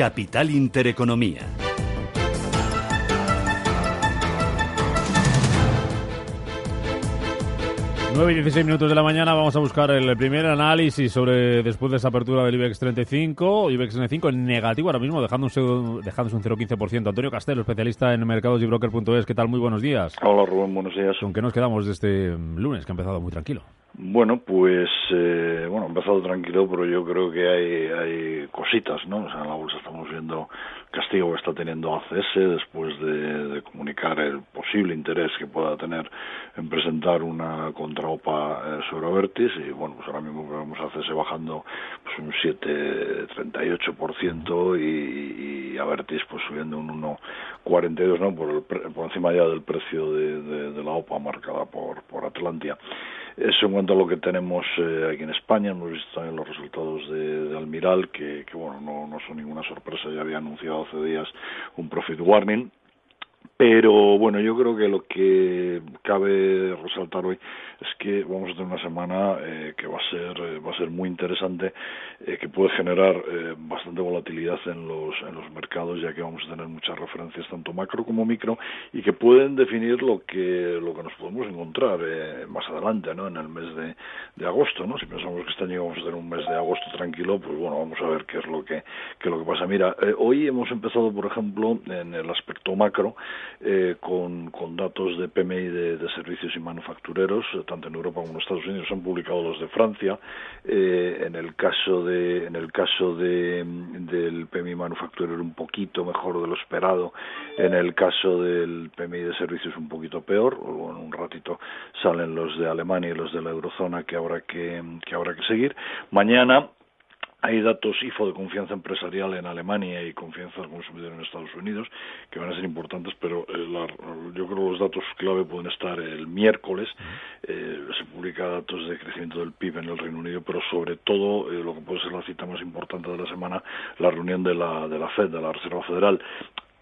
Capital Intereconomía. 9 y 16 minutos de la mañana vamos a buscar el primer análisis sobre después de esa apertura del IBEX 35, IBEX 35 en negativo ahora mismo, dejándose, dejándose un 0,15%. Antonio Castelo, especialista en mercados y broker.es, ¿qué tal? Muy buenos días. Hola Rubén, buenos días. ¿Con qué nos quedamos de este lunes que ha empezado muy tranquilo? Bueno, pues eh, bueno, ha empezado tranquilo, pero yo creo que hay, hay cositas, ¿no? O sea, en la bolsa estamos viendo castigo que está teniendo ACS después de, comunicar el posible interés que pueda tener en presentar una contraopa eh, sobre Avertis y bueno, pues ahora mismo vemos a ACS bajando pues un 7,38% y, y Avertis pues subiendo un 1,42, ¿no? Por, por encima ya del precio de, de, la OPA marcada por, por Atlantia. Eso en cuanto a lo que tenemos eh, aquí en España, hemos visto también los resultados de, Almiral, que, que, bueno, no, no son ninguna sorpresa, ya había anunciado hace días un profit warning, pero bueno, yo creo que lo que cabe resaltar hoy es que vamos a tener una semana eh, que va a ser eh, va a ser muy interesante, eh, que puede generar eh, bastante volatilidad en los en los mercados, ya que vamos a tener muchas referencias tanto macro como micro y que pueden definir lo que lo que nos podemos encontrar más adelante, ¿no? En el mes de, de agosto, ¿no? Si pensamos que este año vamos a tener un mes de agosto tranquilo, pues bueno, vamos a ver qué es lo que qué es lo que pasa. Mira, hoy hemos empezado, por ejemplo, en el aspecto macro eh, con, datos de PMI de, servicios y manufactureros, eh, tanto en Europa como en Estados Unidos, han publicado los de Francia. Eh, en el caso de, en el caso de, del PMI manufacturero un poquito mejor de lo esperado. En el caso del PMI de servicios un poquito peor. En un ratito salen los de Alemania y los de la eurozona que habrá que, que habrá que seguir. Mañana hay datos IFO de confianza empresarial en Alemania y confianza del consumidor en Estados Unidos que van a ser importantes, pero eh, yo creo que los datos clave pueden estar el miércoles. Eh, se publica datos de crecimiento del PIB en el Reino Unido, pero sobre todo eh, lo que puede ser la cita más importante de la semana, la reunión de la, de la FED, de la Reserva Federal.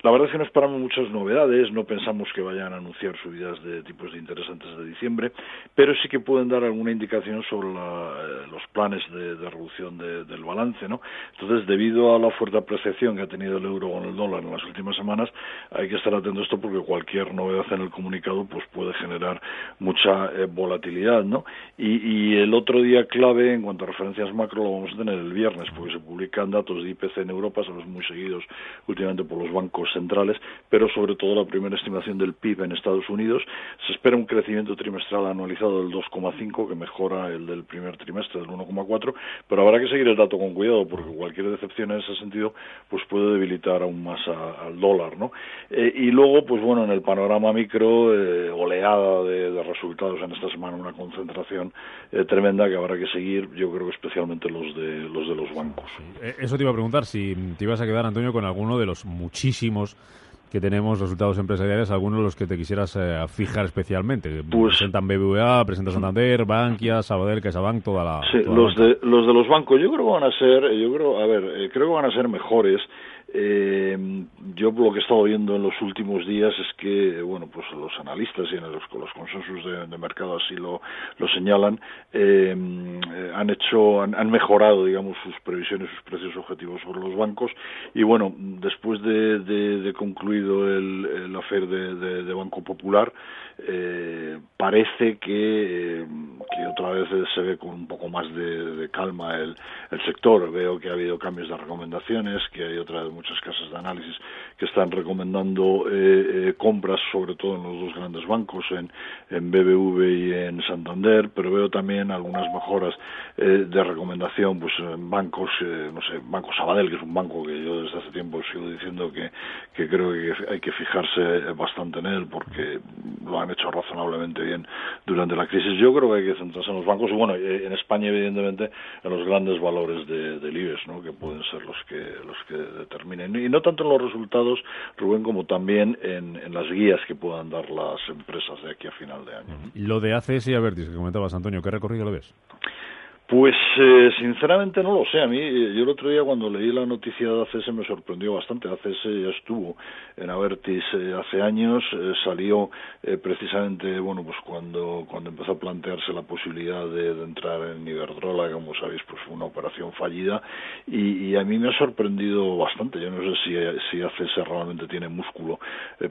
La verdad es que no esperamos muchas novedades, no pensamos que vayan a anunciar subidas de tipos de interés antes de diciembre, pero sí que pueden dar alguna indicación sobre eh, los planes de, reducción del balance, ¿no? Entonces, debido a la fuerte apreciación que ha tenido el euro con el dólar en las últimas semanas, hay que estar atento a esto porque cualquier novedad en el comunicado pues puede generar mucha eh, volatilidad, ¿no? Y, el otro día clave en cuanto a referencias macro lo vamos a tener el viernes porque se publican datos de IPC en Europa, son los muy seguidos últimamente por los bancos centrales, pero sobre todo la primera estimación del PIB en Estados Unidos. Se espera un crecimiento trimestral anualizado del 2,5, que mejora el del primer trimestre del 1,4, pero habrá que seguir el dato con cuidado, porque cualquier decepción en ese sentido pues puede debilitar aún más al dólar, ¿no? Eh, y luego, pues bueno, en el panorama micro, eh, oleada de, resultados en esta semana, una concentración eh, tremenda que habrá que seguir, yo creo que especialmente los de los de los bancos. Eso te iba a preguntar, si te ibas a quedar, Antonio, con alguno de los muchísimos que tenemos resultados empresariales, algunos de los que te quisieras eh, fijar especialmente. Pues, presentan BBVA, presenta Santander, Bankia, Sabadell, CaixaBank, toda la... Sí, los, De, los de los bancos yo creo que van a ser, yo creo, a ver, eh, creo que van a ser mejores eh, yo lo que he estado viendo en los últimos días es que, bueno, pues los analistas y en los, los consensos de, mercado así lo, lo señalan, eh, han hecho, han, han, mejorado, digamos, sus previsiones, sus precios objetivos sobre los bancos y, bueno, después de, de, concluido el, el afer de, Banco Popular, eh, parece que, que, otra vez se ve con un poco más de, calma el, el sector. Veo que ha habido cambios de recomendaciones, que hay otra vez muchas casas de análisis que están recomendando eh, eh, compras, sobre todo en los dos grandes bancos, en, en BBV y en Santander, pero veo también algunas mejoras eh, de recomendación pues en bancos, no sé, Banco Sabadell, que es un banco que yo desde hace tiempo sigo diciendo que, que creo que hay que fijarse bastante en él porque lo han hecho razonablemente bien durante la crisis. Yo creo que hay que centrarse en los bancos y bueno, eh, en España evidentemente en los grandes valores de, del IBEX, ¿no? que pueden ser los que los que y no tanto en los resultados, Rubén, como también en, en las guías que puedan dar las empresas de aquí a final de año. Lo de ACS y Avertis que comentabas, Antonio, ¿qué recorrido lo ves? Pues eh, sinceramente no lo sé. A mí, eh, yo el otro día cuando leí la noticia de ACS me sorprendió bastante. ACS ya estuvo en Avertis eh, hace años, salió precisamente, bueno, pues cuando, cuando empezó a plantearse la posibilidad de, entrar en Iberdrola, como sabéis, pues fue una operación fallida y, a mí me ha sorprendido bastante. Yo no sé si, si ACS realmente tiene músculo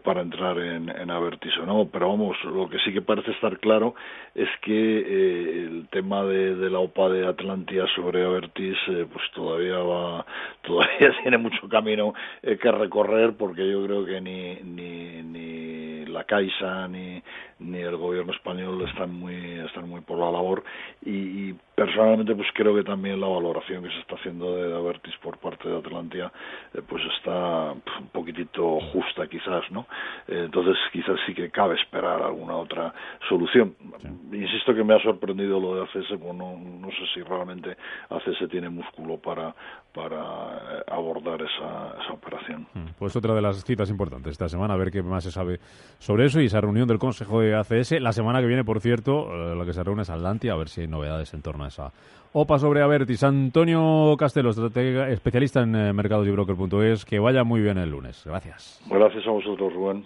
para entrar en, en Avertis o no, pero vamos, lo que sí que parece estar claro es que el tema de, de la OPA de Atlantia sobre Avertis eh, pues todavía va todavía tiene mucho camino eh, que recorrer porque yo creo que ni ni ni la Caixa ni ni el gobierno español están muy están muy por la labor. Y, personalmente pues creo que también la valoración que se está haciendo de Avertis por parte de Atlantia eh, pues está un poquitito justa quizás no entonces quizás sí que cabe esperar alguna otra solución insisto que me ha sorprendido lo de ACS pues no, no sé si realmente ACS tiene músculo para, para eh, abordar esa, esa operación. Mm, pues otra de las citas importantes esta semana, a ver qué más se sabe sobre eso y esa reunión del Consejo de ACS. La semana que viene, por cierto, eh, la que se reúne es Atlantia, a ver si hay novedades en torno a esa OPA sobre Avertis. Antonio Castelo, especialista en eh, mercados y broker.es, que vaya muy bien el lunes. Gracias. Gracias a vosotros, Rubén.